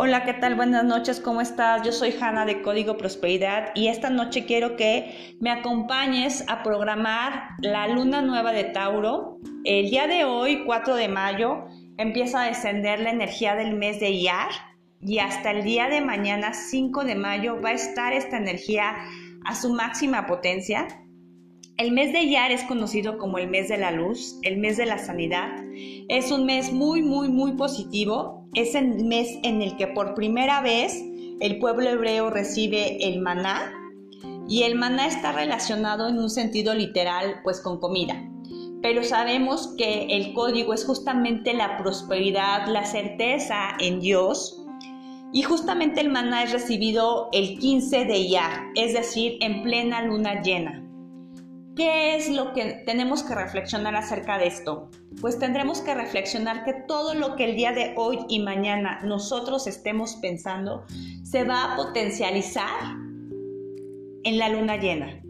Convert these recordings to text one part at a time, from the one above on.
Hola, ¿qué tal? Buenas noches, ¿cómo estás? Yo soy Hanna de Código Prosperidad y esta noche quiero que me acompañes a programar la luna nueva de Tauro. El día de hoy, 4 de mayo, empieza a descender la energía del mes de Iyar y hasta el día de mañana, 5 de mayo, va a estar esta energía a su máxima potencia. El mes de Iyar es conocido como el mes de la luz, el mes de la sanidad. Es un mes muy, muy, muy positivo es el mes en el que por primera vez el pueblo hebreo recibe el maná y el maná está relacionado en un sentido literal pues con comida. Pero sabemos que el código es justamente la prosperidad, la certeza en Dios y justamente el maná es recibido el 15 de Iyar, es decir, en plena luna llena. ¿Qué es lo que tenemos que reflexionar acerca de esto? Pues tendremos que reflexionar que todo lo que el día de hoy y mañana nosotros estemos pensando se va a potencializar en la luna llena.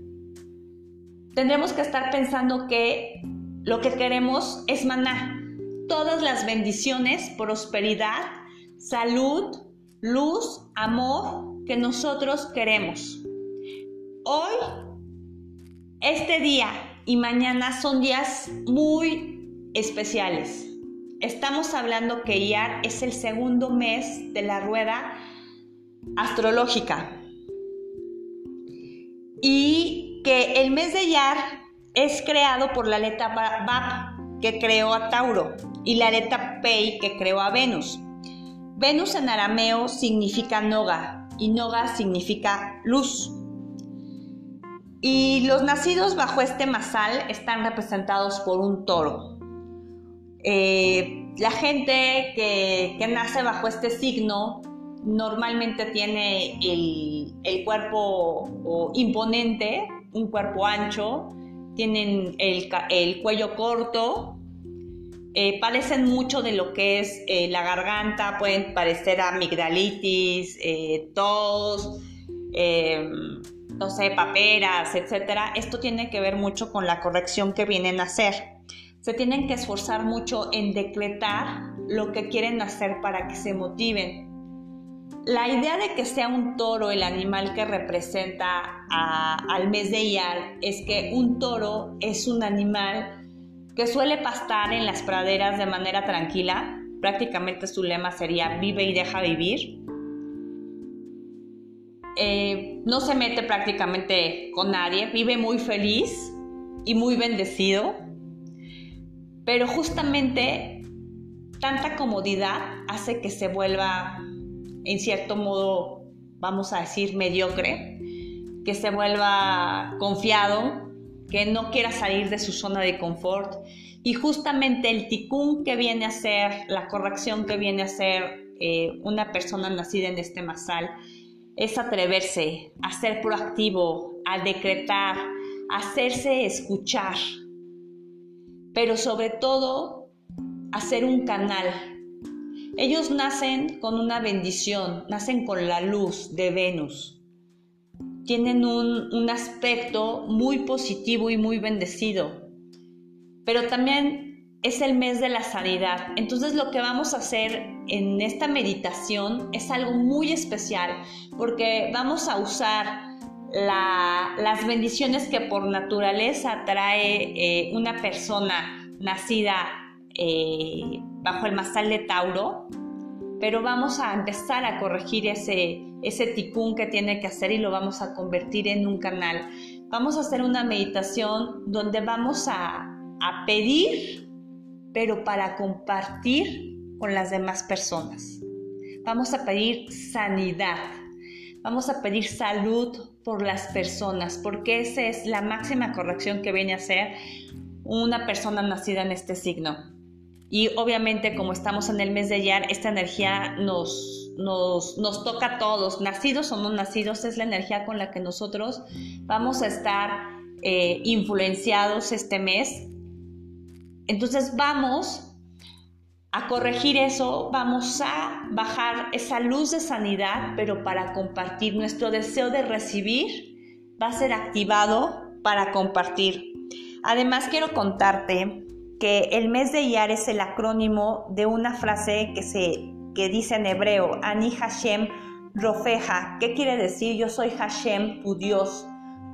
Tendremos que estar pensando que lo que queremos es maná. Todas las bendiciones, prosperidad, salud, luz, amor que nosotros queremos. Hoy este día y mañana son días muy especiales. Estamos hablando que Iyar es el segundo mes de la rueda astrológica y que el mes de Iyar es creado por la letra Bab que creó a Tauro y la letra Pei que creó a Venus. Venus en arameo significa Noga y Noga significa luz. Y los nacidos bajo este masal están representados por un toro. Eh, la gente que, nace bajo este signo normalmente tiene el, cuerpo imponente, un cuerpo ancho, tienen el, cuello corto, eh, padecen mucho de lo que es eh, la garganta, pueden padecer amigdalitis, tos, no sé, paperas, etcétera, esto tiene que ver mucho con la corrección que vienen a hacer. Se tienen que esforzar mucho en decretar lo que quieren hacer para que se motiven. La idea de que sea un toro el animal que representa al mes de Iyar es que un toro es un animal que suele pastar en las praderas de manera tranquila. Prácticamente su lema sería vive y deja vivir eh, no se mete prácticamente con nadie, vive muy feliz y muy bendecido, pero justamente tanta comodidad hace que se vuelva, en cierto modo, vamos a decir, mediocre, que se vuelva confiado, que no quiera salir de su zona de confort. Y justamente el ticún que viene a ser, la corrección que viene a ser eh, una persona nacida en este masal, es atreverse a ser proactivo, a decretar, a hacerse escuchar, pero sobre todo a ser un canal. Ellos nacen con una bendición, nacen con la luz de Venus. Tienen un, un aspecto muy positivo y muy bendecido, pero también es el mes de la sanidad. Entonces lo que vamos a hacer en esta meditación es algo muy especial porque vamos a usar las bendiciones que por naturaleza trae eh, una persona nacida eh, bajo el masal de Tauro, pero vamos a empezar a corregir ese, ese ticún que tiene que hacer y lo vamos a convertir en un canal. Vamos a hacer una meditación donde vamos a, a pedir pero para compartir con las demás personas. Vamos a pedir sanidad, vamos a pedir salud por las personas, porque esa es la máxima corrección que viene a ser una persona nacida en este signo. Y obviamente como estamos en el mes de Yar, esta energía nos, nos, toca a todos, nacidos o no nacidos, es la energía con la que nosotros vamos a estar eh, influenciados este mes entonces vamos a corregir eso, vamos a bajar esa luz de sanidad, pero para compartir nuestro deseo de recibir va a ser activado para compartir. Además quiero contarte que el mes de IAR es el acrónimo de una frase que se que dice en hebreo, Ani Hashem Rofeja. ¿Qué quiere decir? Yo soy Hashem, tu Dios,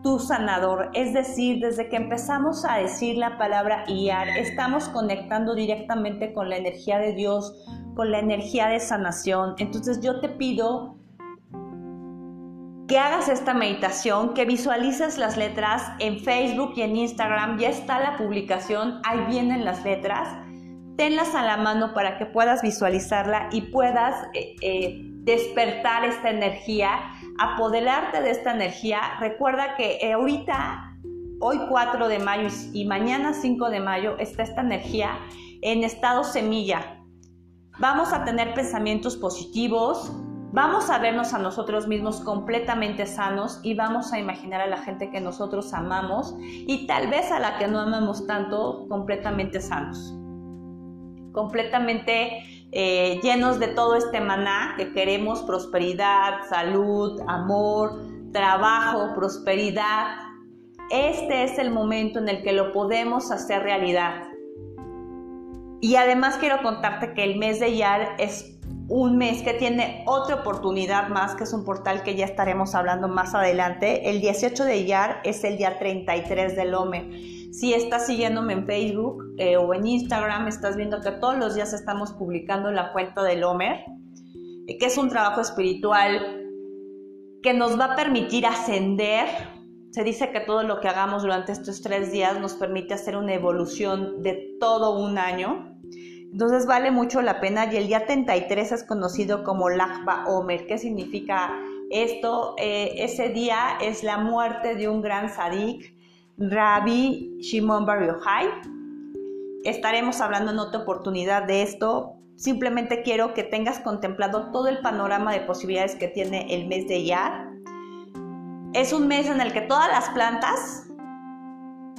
tu sanador. Es decir, desde que empezamos a decir la palabra Iyar, estamos conectando directamente con la energía de Dios, con la energía de sanación. Entonces yo te pido que hagas esta meditación, que visualices las letras en Facebook y en Instagram. Ya está la publicación, ahí vienen las letras. Tenlas a la mano para que puedas visualizarla y puedas eh, eh, despertar esta energía, apoderarte de esta energía. Recuerda que eh, ahorita, hoy 4 de mayo y mañana 5 de mayo, está esta energía en estado semilla. Vamos a tener pensamientos positivos, vamos a vernos a nosotros mismos completamente sanos y vamos a imaginar a la gente que nosotros amamos y tal vez a la que no amamos tanto completamente sanos, completamente eh, llenos de todo este maná que queremos, prosperidad, salud, amor, trabajo, prosperidad. Este es el momento en el que lo podemos hacer realidad. Y además quiero contarte que el mes de Yar es un mes que tiene otra oportunidad más, que es un portal que ya estaremos hablando más adelante. El 18 de Iyar es el día 33 del Omer. Si estás siguiéndome en Facebook eh, o en Instagram, estás viendo que todos los días estamos publicando la cuenta del Omer, eh, que es un trabajo espiritual que nos va a permitir ascender. Se dice que todo lo que hagamos durante estos tres días nos permite hacer una evolución de todo un año entonces vale mucho la pena y el día 33 es conocido como Lachba Omer. ¿Qué significa esto? Eh, ese día es la muerte de un gran sadik, Rabbi Shimon Bar Yochai. Estaremos hablando en otra oportunidad de esto. Simplemente quiero que tengas contemplado todo el panorama de posibilidades que tiene el mes de Yar. Es un mes en el que todas las plantas,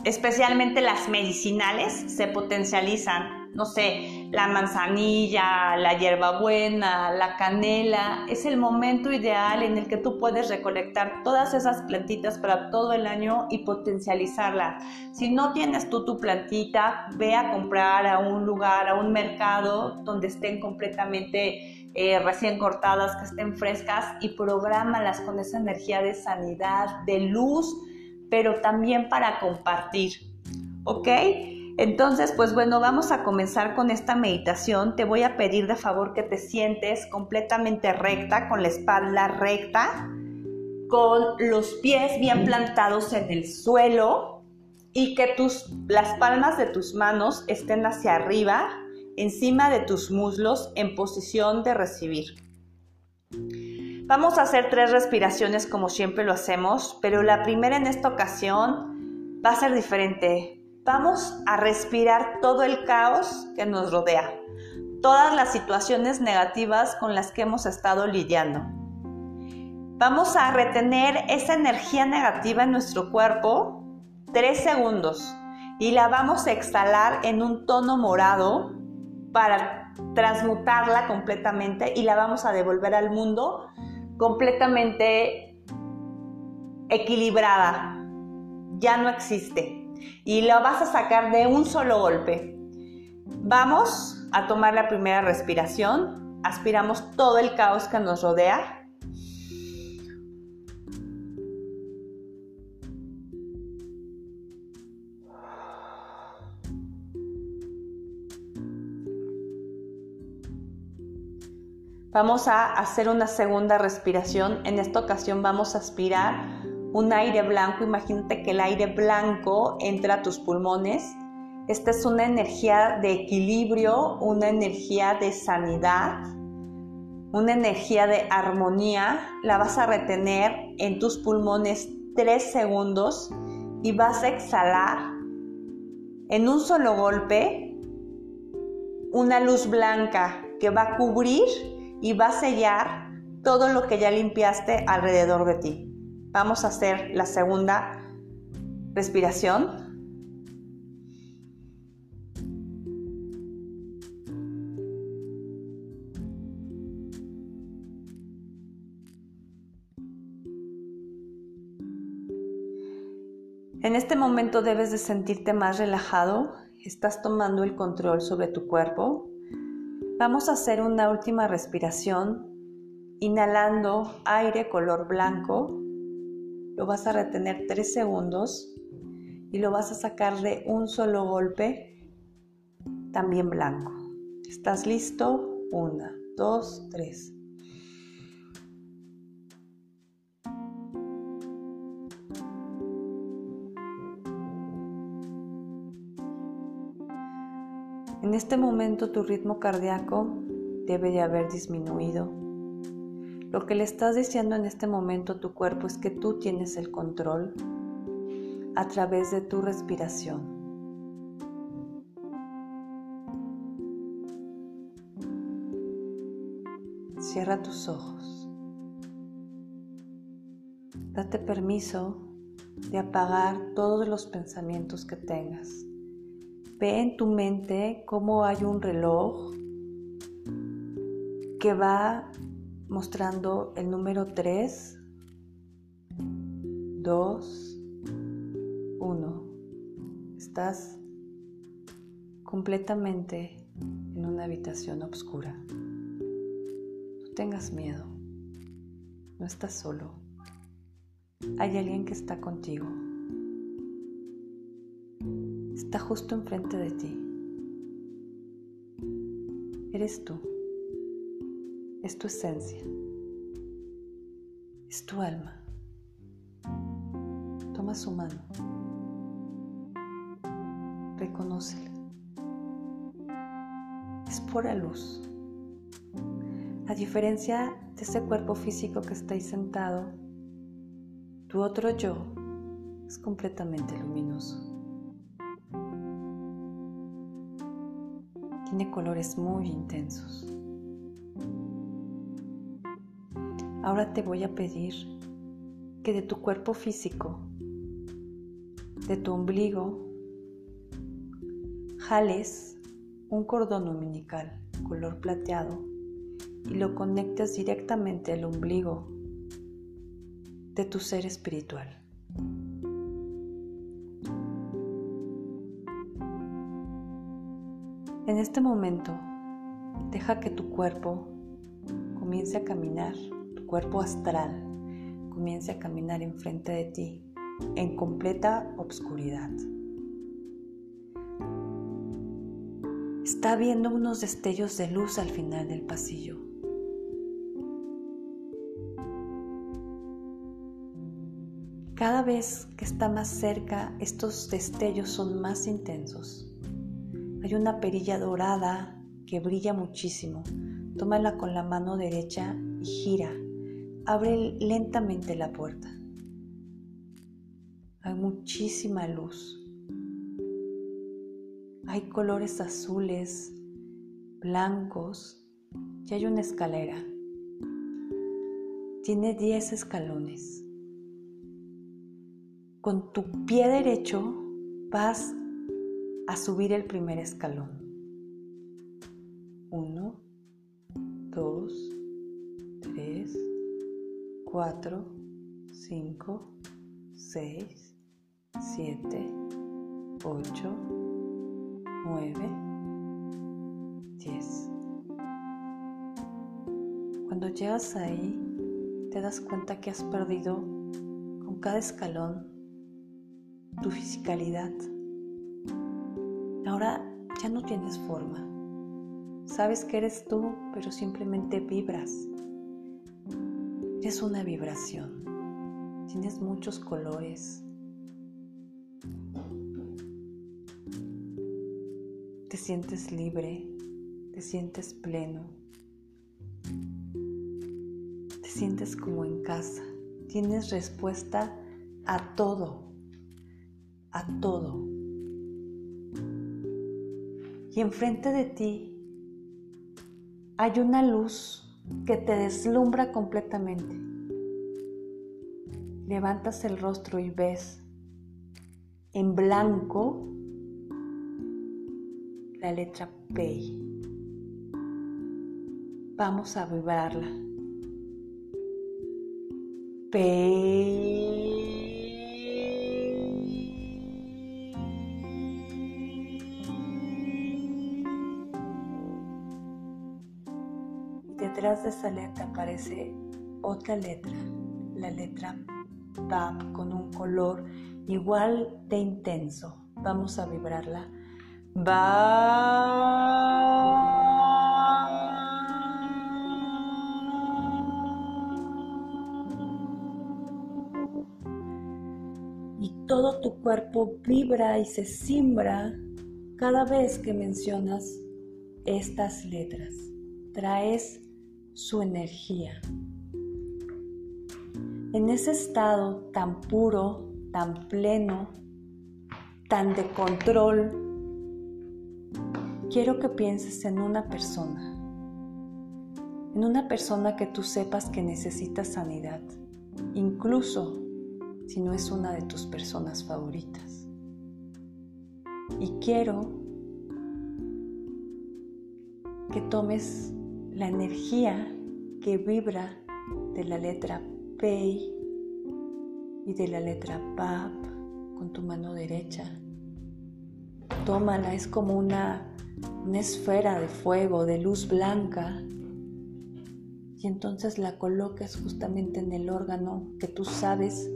especialmente las medicinales, se potencializan no sé, la manzanilla, la hierbabuena, la canela, es el momento ideal en el que tú puedes recolectar todas esas plantitas para todo el año y potencializarlas. Si no tienes tú tu plantita, ve a comprar a un lugar, a un mercado donde estén completamente eh, recién cortadas, que estén frescas y prográmalas con esa energía de sanidad, de luz, pero también para compartir. ¿Ok? Entonces, pues bueno, vamos a comenzar con esta meditación. Te voy a pedir de favor que te sientes completamente recta, con la espalda recta, con los pies bien plantados en el suelo y que tus, las palmas de tus manos estén hacia arriba, encima de tus muslos, en posición de recibir. Vamos a hacer tres respiraciones como siempre lo hacemos, pero la primera en esta ocasión va a ser diferente Vamos a respirar todo el caos que nos rodea, todas las situaciones negativas con las que hemos estado lidiando. Vamos a retener esa energía negativa en nuestro cuerpo tres segundos y la vamos a exhalar en un tono morado para transmutarla completamente y la vamos a devolver al mundo completamente equilibrada. Ya no existe y lo vas a sacar de un solo golpe. Vamos a tomar la primera respiración. Aspiramos todo el caos que nos rodea. Vamos a hacer una segunda respiración. En esta ocasión vamos a aspirar un aire blanco, imagínate que el aire blanco entra a tus pulmones. Esta es una energía de equilibrio, una energía de sanidad, una energía de armonía. La vas a retener en tus pulmones tres segundos y vas a exhalar en un solo golpe una luz blanca que va a cubrir y va a sellar todo lo que ya limpiaste alrededor de ti. Vamos a hacer la segunda respiración. En este momento debes de sentirte más relajado, estás tomando el control sobre tu cuerpo. Vamos a hacer una última respiración, inhalando aire color blanco. Lo vas a retener 3 segundos y lo vas a sacar de un solo golpe, también blanco. ¿Estás listo? Una, dos, tres. En este momento tu ritmo cardíaco debe de haber disminuido. Lo que le estás diciendo en este momento a tu cuerpo es que tú tienes el control a través de tu respiración. Cierra tus ojos. Date permiso de apagar todos los pensamientos que tengas. Ve en tu mente cómo hay un reloj que va mostrando el número 3, 2, 1. Estás completamente en una habitación oscura. No tengas miedo. No estás solo. Hay alguien que está contigo está justo enfrente de ti. Eres tú. Es tu esencia. Es tu alma. Toma su mano. Reconócela. Es pura luz. A diferencia de ese cuerpo físico que está ahí sentado, tu otro yo es completamente luminoso. tiene colores muy intensos. Ahora te voy a pedir que de tu cuerpo físico, de tu ombligo, jales un cordón umbilical color plateado y lo conectes directamente al ombligo de tu ser espiritual. En este momento, deja que tu cuerpo comience a caminar, cuerpo astral comience a caminar enfrente de ti en completa obscuridad. Está viendo unos destellos de luz al final del pasillo. Cada vez que está más cerca, estos destellos son más intensos. Hay una perilla dorada que brilla muchísimo. Tómala con la mano derecha y gira. Abre lentamente la puerta. Hay muchísima luz. Hay colores azules, blancos y hay una escalera. Tiene 10 escalones. Con tu pie derecho vas a subir el primer escalón. Uno, dos, tres, cuatro, cinco, seis, siete, ocho, nueve, diez. Cuando llegas ahí, te das cuenta que has perdido con cada escalón tu fisicalidad Ahora ya no tienes forma. Sabes que eres tú, pero simplemente vibras. Eres una vibración. Tienes muchos colores. Te sientes libre, te sientes pleno. Te sientes como en casa. Tienes respuesta a todo, a todo y enfrente de ti hay una luz que te deslumbra completamente. Levantas el rostro y ves en blanco la letra P. Vamos a vibrarla. P. detrás de esa letra aparece otra letra, la letra BAP con un color igual de intenso. Vamos a vibrarla. BAP. todo tu cuerpo vibra y se simbra cada vez que mencionas estas letras. Traes su energía. En ese estado tan puro, tan pleno, tan de control, quiero que pienses en una persona, en una persona que tú sepas que necesita sanidad, incluso si no es una de tus personas favoritas. Y quiero que tomes la energía que vibra de la letra P y de la letra PAP con tu mano derecha. Tómala, es como una, una esfera de fuego, de luz blanca. Y entonces la colocas justamente en el órgano que tú sabes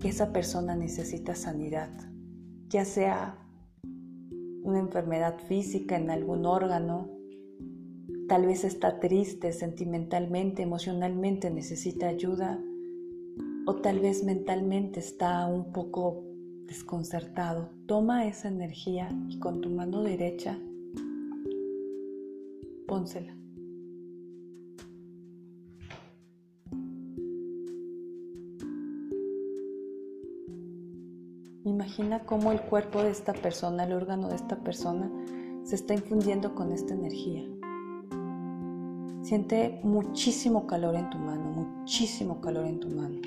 que esa persona necesita sanidad, ya sea una enfermedad física en algún órgano, tal vez está triste sentimentalmente, emocionalmente, necesita ayuda, o tal vez mentalmente está un poco desconcertado. Toma esa energía y con tu mano derecha pónsela. Imagina cómo el cuerpo de esta persona, el órgano de esta persona, se está infundiendo con esta energía. Siente muchísimo calor en tu mano, muchísimo calor en tu mano.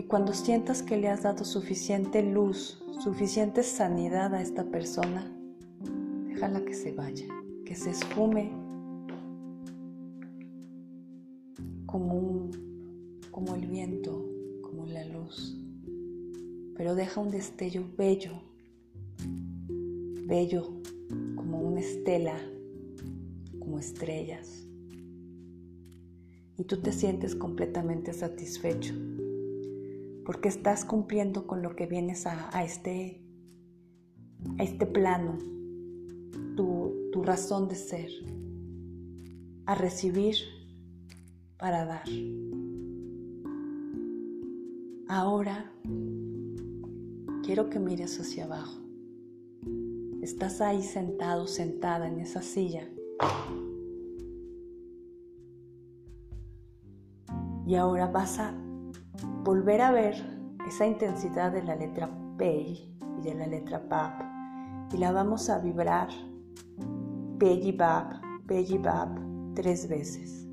Y cuando sientas que le has dado suficiente luz, suficiente sanidad a esta persona, déjala que se vaya que se esfume como, como el viento, como la luz, pero deja un destello bello, bello como una estela, como estrellas. Y tú te sientes completamente satisfecho porque estás cumpliendo con lo que vienes a, este, a este plano tu, razón de ser, a recibir para dar. Ahora quiero que mires hacia abajo. Estás ahí sentado, sentada en esa silla. Y ahora vas a volver a ver esa intensidad de la letra P y de la letra PAP y la vamos a vibrar Peggy Bab, Peggy Bab, tres veces.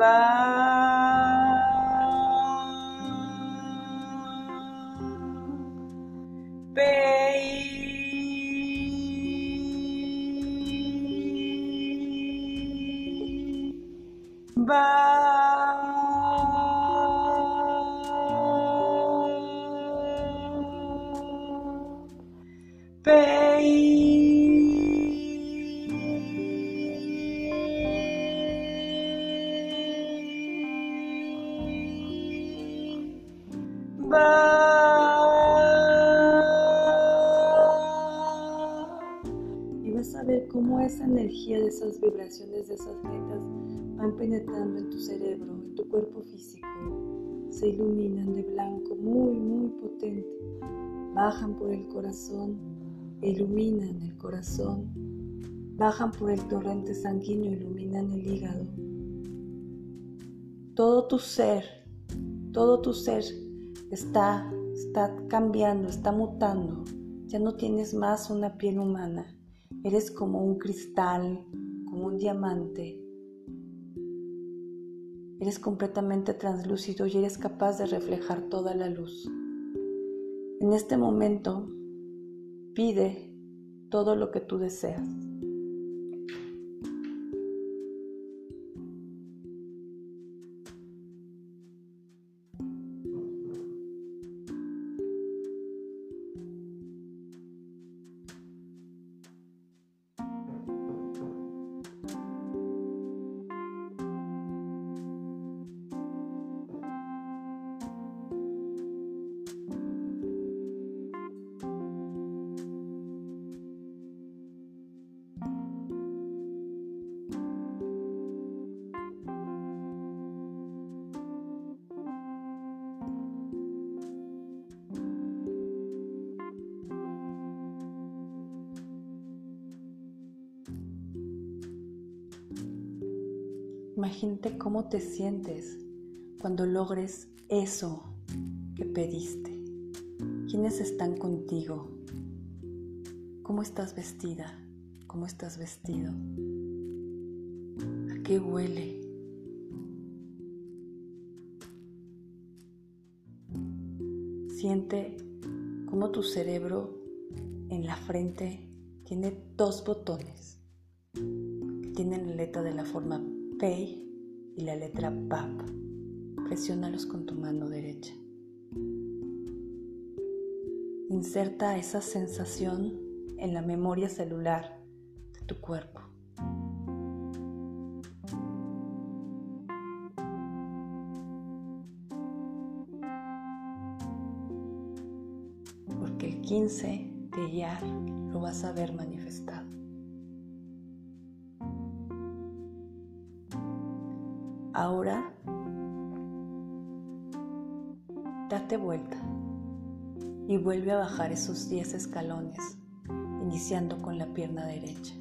Peggy Bab. esa energía de esas vibraciones, de esas letras van penetrando en tu cerebro, en tu cuerpo físico, se iluminan de blanco muy, muy potente, bajan por el corazón, iluminan el corazón, bajan por el torrente sanguíneo, iluminan el hígado. Todo tu ser, todo tu ser está, está cambiando, está mutando. Ya no tienes más una piel humana Eres como un cristal, como un diamante. Eres completamente translúcido y eres capaz de reflejar toda la luz. En este momento, pide todo lo que tú deseas. Imagínate cómo te sientes cuando logres eso que pediste. ¿Quiénes están contigo? ¿Cómo estás vestida? ¿Cómo estás vestido? ¿A qué huele? Siente cómo tu cerebro en la frente tiene dos botones que tienen la letra de la forma Y la letra PAP. Presiónalos con tu mano derecha. Inserta esa sensación en la memoria celular de tu cuerpo. Porque el 15 de Yar lo vas a ver manifestado. Ahora, date vuelta y vuelve a bajar esos 10 escalones, iniciando con la pierna derecha.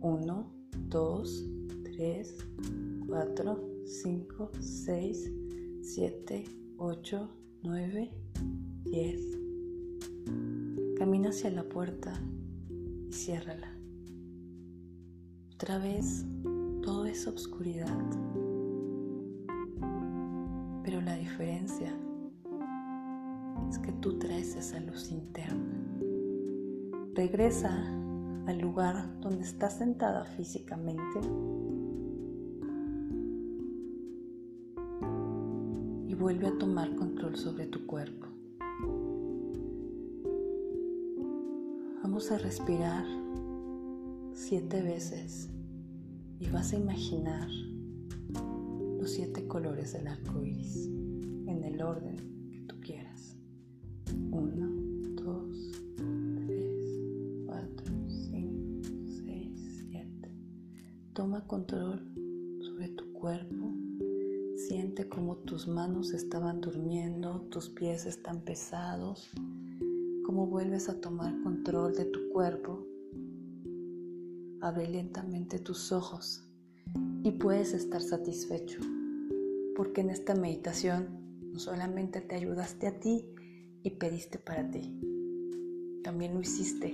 1, 2, 3, 4, 5, 6, 7, 8, 9, 10. Camina hacia la puerta y ciérrala. Otra vez, toda esa oscuridad. Esa luz interna. Regresa al lugar donde estás sentada físicamente y vuelve a tomar control sobre tu cuerpo. Vamos a respirar siete veces y vas a imaginar los siete colores del arco iris en el orden estaban durmiendo, tus pies están pesados, cómo vuelves a tomar control de tu cuerpo. Abre lentamente tus ojos y puedes estar satisfecho, porque en esta meditación no solamente te ayudaste a ti y pediste para ti, también lo hiciste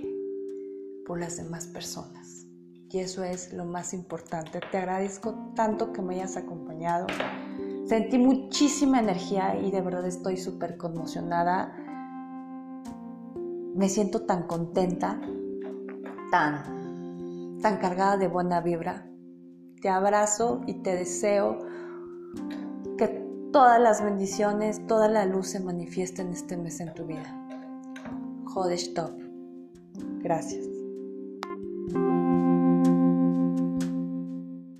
por las demás personas. Y eso es lo más importante. Te agradezco tanto que me hayas acompañado. Sentí muchísima energía y de verdad estoy súper conmocionada. Me siento tan contenta, tan, tan cargada de buena vibra. Te abrazo y te deseo que todas las bendiciones, toda la luz se manifieste en este mes en tu vida. Jodesh Top. Gracias.